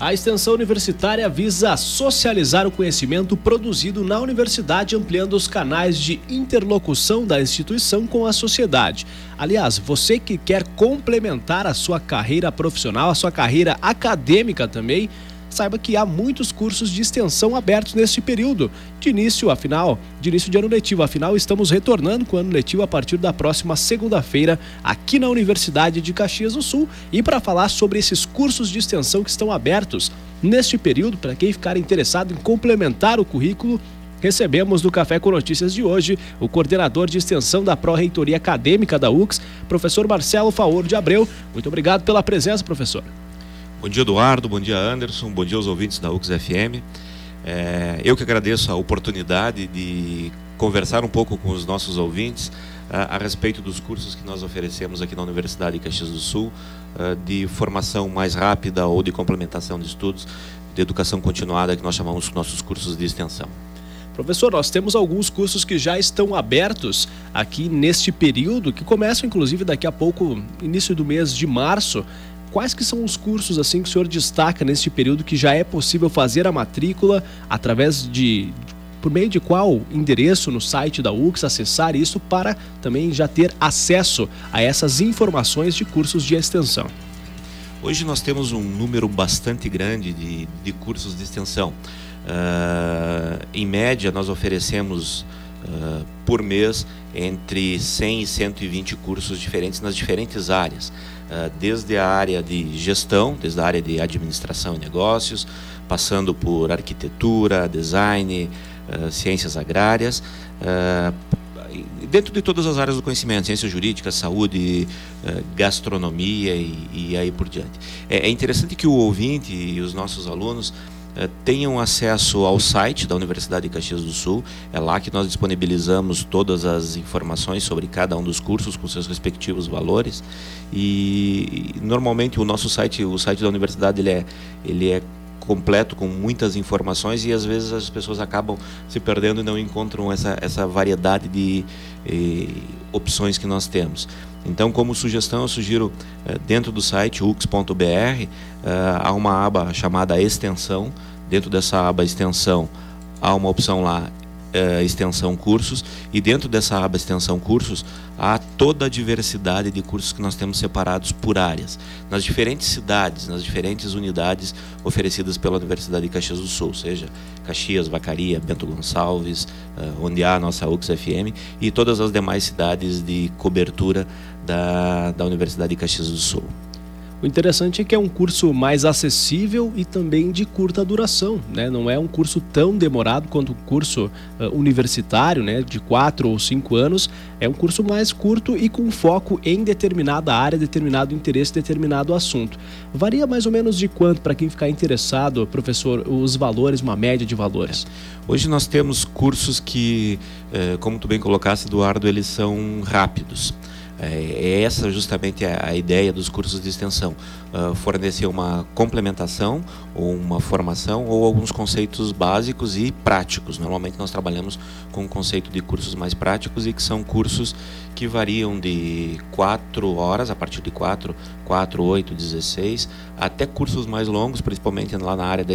A extensão universitária visa socializar o conhecimento produzido na universidade, ampliando os canais de interlocução da instituição com a sociedade. Aliás, você que quer complementar a sua carreira profissional, a sua carreira acadêmica também, saiba que há muitos cursos de extensão abertos neste período. De início, afinal, de início de ano letivo, afinal, estamos retornando com o ano letivo a partir da próxima segunda-feira aqui na Universidade de Caxias do Sul. E para falar sobre esses cursos de extensão que estão abertos neste período, para quem ficar interessado em complementar o currículo, Recebemos no Café com Notícias de hoje o coordenador de extensão da Pró-Reitoria Acadêmica da UX, professor Marcelo Faor de Abreu. Muito obrigado pela presença, professor. Bom dia, Eduardo. Bom dia, Anderson. Bom dia aos ouvintes da UX FM. É, eu que agradeço a oportunidade de conversar um pouco com os nossos ouvintes a, a respeito dos cursos que nós oferecemos aqui na Universidade de Caxias do Sul, de formação mais rápida ou de complementação de estudos, de educação continuada, que nós chamamos nossos cursos de extensão. Professor, nós temos alguns cursos que já estão abertos aqui neste período, que começam inclusive daqui a pouco, início do mês de março. Quais que são os cursos assim que o senhor destaca neste período que já é possível fazer a matrícula através de por meio de qual endereço no site da UX acessar isso para também já ter acesso a essas informações de cursos de extensão? Hoje nós temos um número bastante grande de, de cursos de extensão. Uh, em média, nós oferecemos uh, por mês entre 100 e 120 cursos diferentes nas diferentes áreas. Ah, desde a área de gestão, desde a área de administração e negócios, passando por arquitetura, design, uh, ciências agrárias, uh, dentro de todas as áreas do conhecimento, ciência jurídica, saúde, gastronomia e, e aí por diante. É, é interessante que o ouvinte e os nossos alunos tenham acesso ao site da Universidade de Caxias do Sul. É lá que nós disponibilizamos todas as informações sobre cada um dos cursos com seus respectivos valores. E normalmente o nosso site, o site da universidade, ele é, ele é completo com muitas informações e às vezes as pessoas acabam se perdendo e não encontram essa, essa variedade de eh, opções que nós temos. Então, como sugestão, eu sugiro eh, dentro do site ux.br eh, há uma aba chamada extensão. Dentro dessa aba extensão há uma opção lá uh, extensão cursos e dentro dessa aba extensão cursos há toda a diversidade de cursos que nós temos separados por áreas nas diferentes cidades, nas diferentes unidades oferecidas pela Universidade de Caxias do Sul, seja Caxias, Vacaria, Bento Gonçalves, uh, onde há a nossa UX FM e todas as demais cidades de cobertura da, da Universidade de Caxias do Sul. O interessante é que é um curso mais acessível e também de curta duração, né? Não é um curso tão demorado quanto um curso uh, universitário, né? De quatro ou cinco anos. É um curso mais curto e com foco em determinada área, determinado interesse, determinado assunto. Varia mais ou menos de quanto para quem ficar interessado, professor, os valores, uma média de valores? Hoje nós temos cursos que, como tu bem colocaste, Eduardo, eles são rápidos. É, é essa justamente a, ideia dos cursos de extensão, uh, fornecer uma complementação ou uma formação ou alguns conceitos básicos e práticos. Normalmente nós trabalhamos com o conceito de cursos mais práticos e que são cursos que variam de 4 horas, a partir de 4, 4, 8, 16, até cursos mais longos, principalmente lá na área da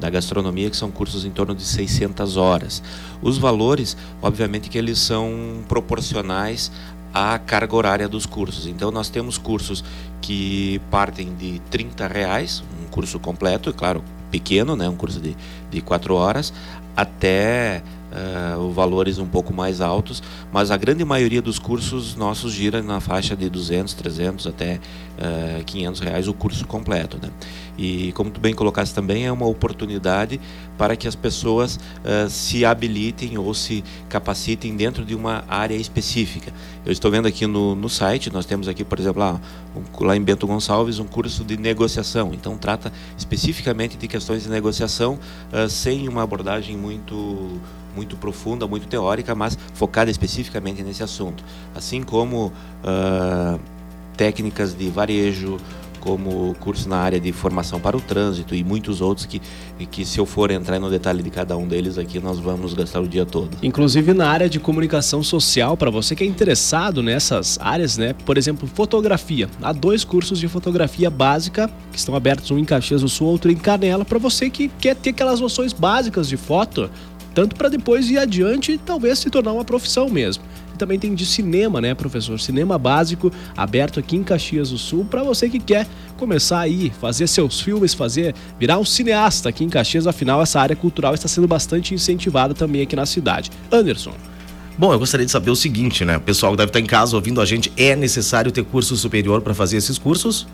da gastronomia, que são cursos em torno de 600 horas. Os valores, obviamente que eles são proporcionais a carga horária dos cursos. Então nós temos cursos que partem de 30 reais, um curso completo, claro, pequeno, né, um curso de, de 4 horas, até uh, valores um pouco mais altos, mas a grande maioria dos cursos nossos gira na faixa de 200, 300 até uh, eh, 500 reais o curso completo. Né? E como tu bem colocaste também, é uma oportunidade para que as pessoas uh, se habilitem ou se capacitem dentro de uma área específica. Eu estou vendo aqui no, no site, nós temos aqui, por exemplo, lá, um, lá em Bento Gonçalves, um curso de negociação. Então, trata especificamente de questões de negociação uh, sem uma abordagem muito muito profunda, muito teórica, mas focada especificamente nesse assunto. Assim como uh, técnicas de varejo, como curso na área de formação para o trânsito e muitos outros que, que se eu for entrar no detalhe de cada um deles aqui, nós vamos gastar o dia todo. Inclusive na área de comunicação social, para você que é interessado nessas áreas, né? Por exemplo, fotografia. Há dois cursos de fotografia básica que estão abertos, um em Caxias do Sul, outro em Canela, para você que quer ter aquelas noções básicas de foto, tanto para depois ir adiante e talvez se tornar uma profissão mesmo também tem de cinema, né, professor? Cinema básico aberto aqui em Caxias do Sul para você que quer começar aí, fazer seus filmes, fazer virar um cineasta aqui em Caxias. Afinal, essa área cultural está sendo bastante incentivada também aqui na cidade. Anderson. Bom, eu gostaria de saber o seguinte, né? O pessoal que deve estar em casa ouvindo a gente, é necessário ter curso superior para fazer esses cursos?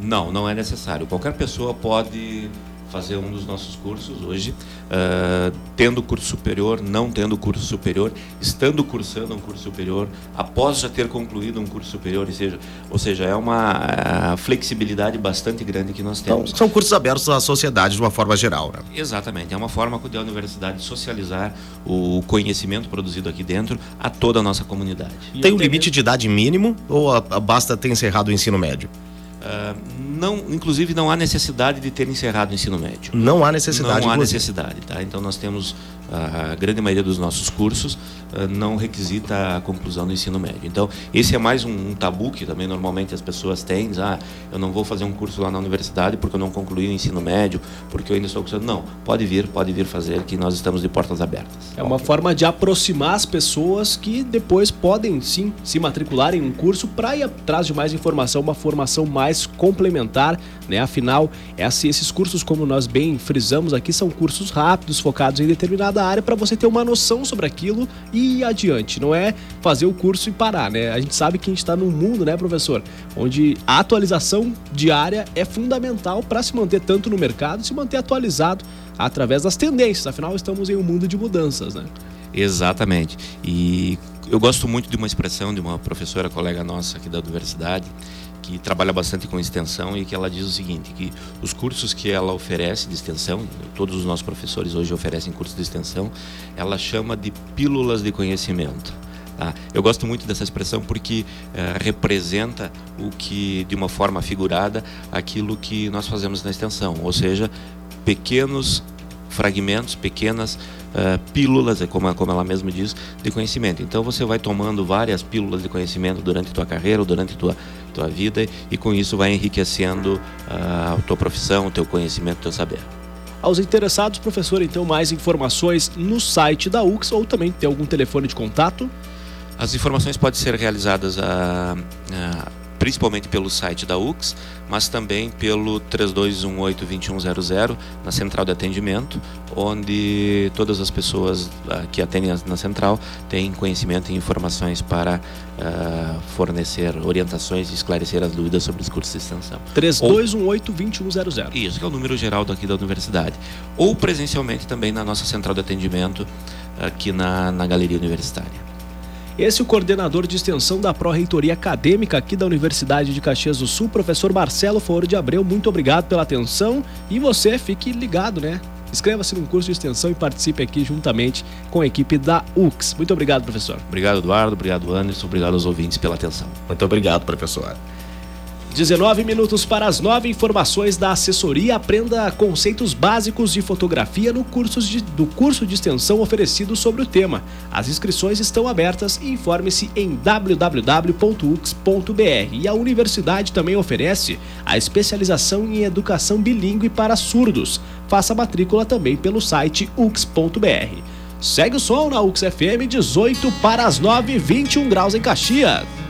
Não, não é necessário. Qualquer pessoa pode fazer um dos nossos cursos hoje, uh, tendo curso superior, não tendo curso superior, estando cursando um curso superior, após já ter concluído um curso superior, ou seja, ou seja é uma uh, flexibilidade bastante grande que nós temos. Então, são cursos abertos à sociedade de uma forma geral, né? Exatamente, é uma forma da universidade socializar o conhecimento produzido aqui dentro a toda a nossa comunidade. Tem um limite de idade mínimo ou a, a basta ter encerrado o ensino médio? Uh, não, inclusive não há necessidade de ter encerrado o ensino médio. Não há necessidade. Não há inclusive. necessidade, tá? Então nós temos a grande maioria dos nossos cursos uh, não requisita a conclusão do ensino médio. Então esse é mais um, tabu que também normalmente as pessoas têm, ah, eu não vou fazer um curso lá na universidade porque eu não concluí o ensino médio, porque eu ainda estou cursando. Não, pode vir, pode vir fazer que nós estamos de portas abertas. É uma okay. forma de aproximar as pessoas que depois podem sim se matricular em um curso para ir atrás de mais informação, uma formação mais complementar, né? Afinal, esses cursos, como nós bem frisamos aqui, são cursos rápidos, focados em determinado da área para você ter uma noção sobre aquilo e ir adiante. Não é fazer o curso e parar, né? A gente sabe que a gente está num mundo, né, professor, onde a atualização diária é fundamental para se manter tanto no mercado, se manter atualizado através das tendências. Afinal, estamos em um mundo de mudanças, né? Exatamente. E eu gosto muito de uma expressão de uma professora colega nossa aqui da universidade que trabalha bastante com extensão e que ela diz o seguinte, que os cursos que ela oferece de extensão, todos os nossos professores hoje oferecem cursos de extensão, ela chama de pílulas de conhecimento. Tá? Eu gosto muito dessa expressão porque uh, representa o que, de uma forma figurada, aquilo que nós fazemos na extensão, ou seja, pequenos fragmentos, pequenas uh, pílulas, é como, como ela mesma diz, de conhecimento. Então você vai tomando várias pílulas de conhecimento durante a tua carreira ou durante a tua, tua vida e com isso vai enriquecendo uh, a tua profissão, o teu conhecimento, o teu saber. Aos interessados, professor, então mais informações no site da UX ou também tem algum telefone de contato? As informações podem ser realizadas a, a principalmente pelo site da UX, mas também pelo 3218-2100 na central de atendimento, onde todas as pessoas uh, que atendem na central têm conhecimento e informações para uh, fornecer orientações e esclarecer as dúvidas sobre os cursos de extensão. 3218-2100. Isso, que é o número geral daqui da universidade. Ou presencialmente também na nossa central de atendimento aqui na, na Galeria Universitária. Esse é o coordenador de extensão da Pró-Reitoria Acadêmica aqui da Universidade de Caxias do Sul, professor Marcelo Foro de Abreu. Muito obrigado pela atenção e você fique ligado, né? Inscreva-se no curso de extensão e participe aqui juntamente com a equipe da UX. Muito obrigado, professor. Obrigado, Eduardo. Obrigado, Anderson. Obrigado aos ouvintes pela atenção. Muito obrigado, professor. 19 minutos para as 9 informações da assessoria. Aprenda conceitos básicos de fotografia no curso de, do curso de extensão oferecido sobre o tema. As inscrições estão abertas e informe-se em www.ux.br. E a universidade também oferece a especialização em educação bilíngue para surdos. Faça matrícula também pelo site ux.br. Segue o som na UX FM 18 para as 9, 21 graus em Caxias.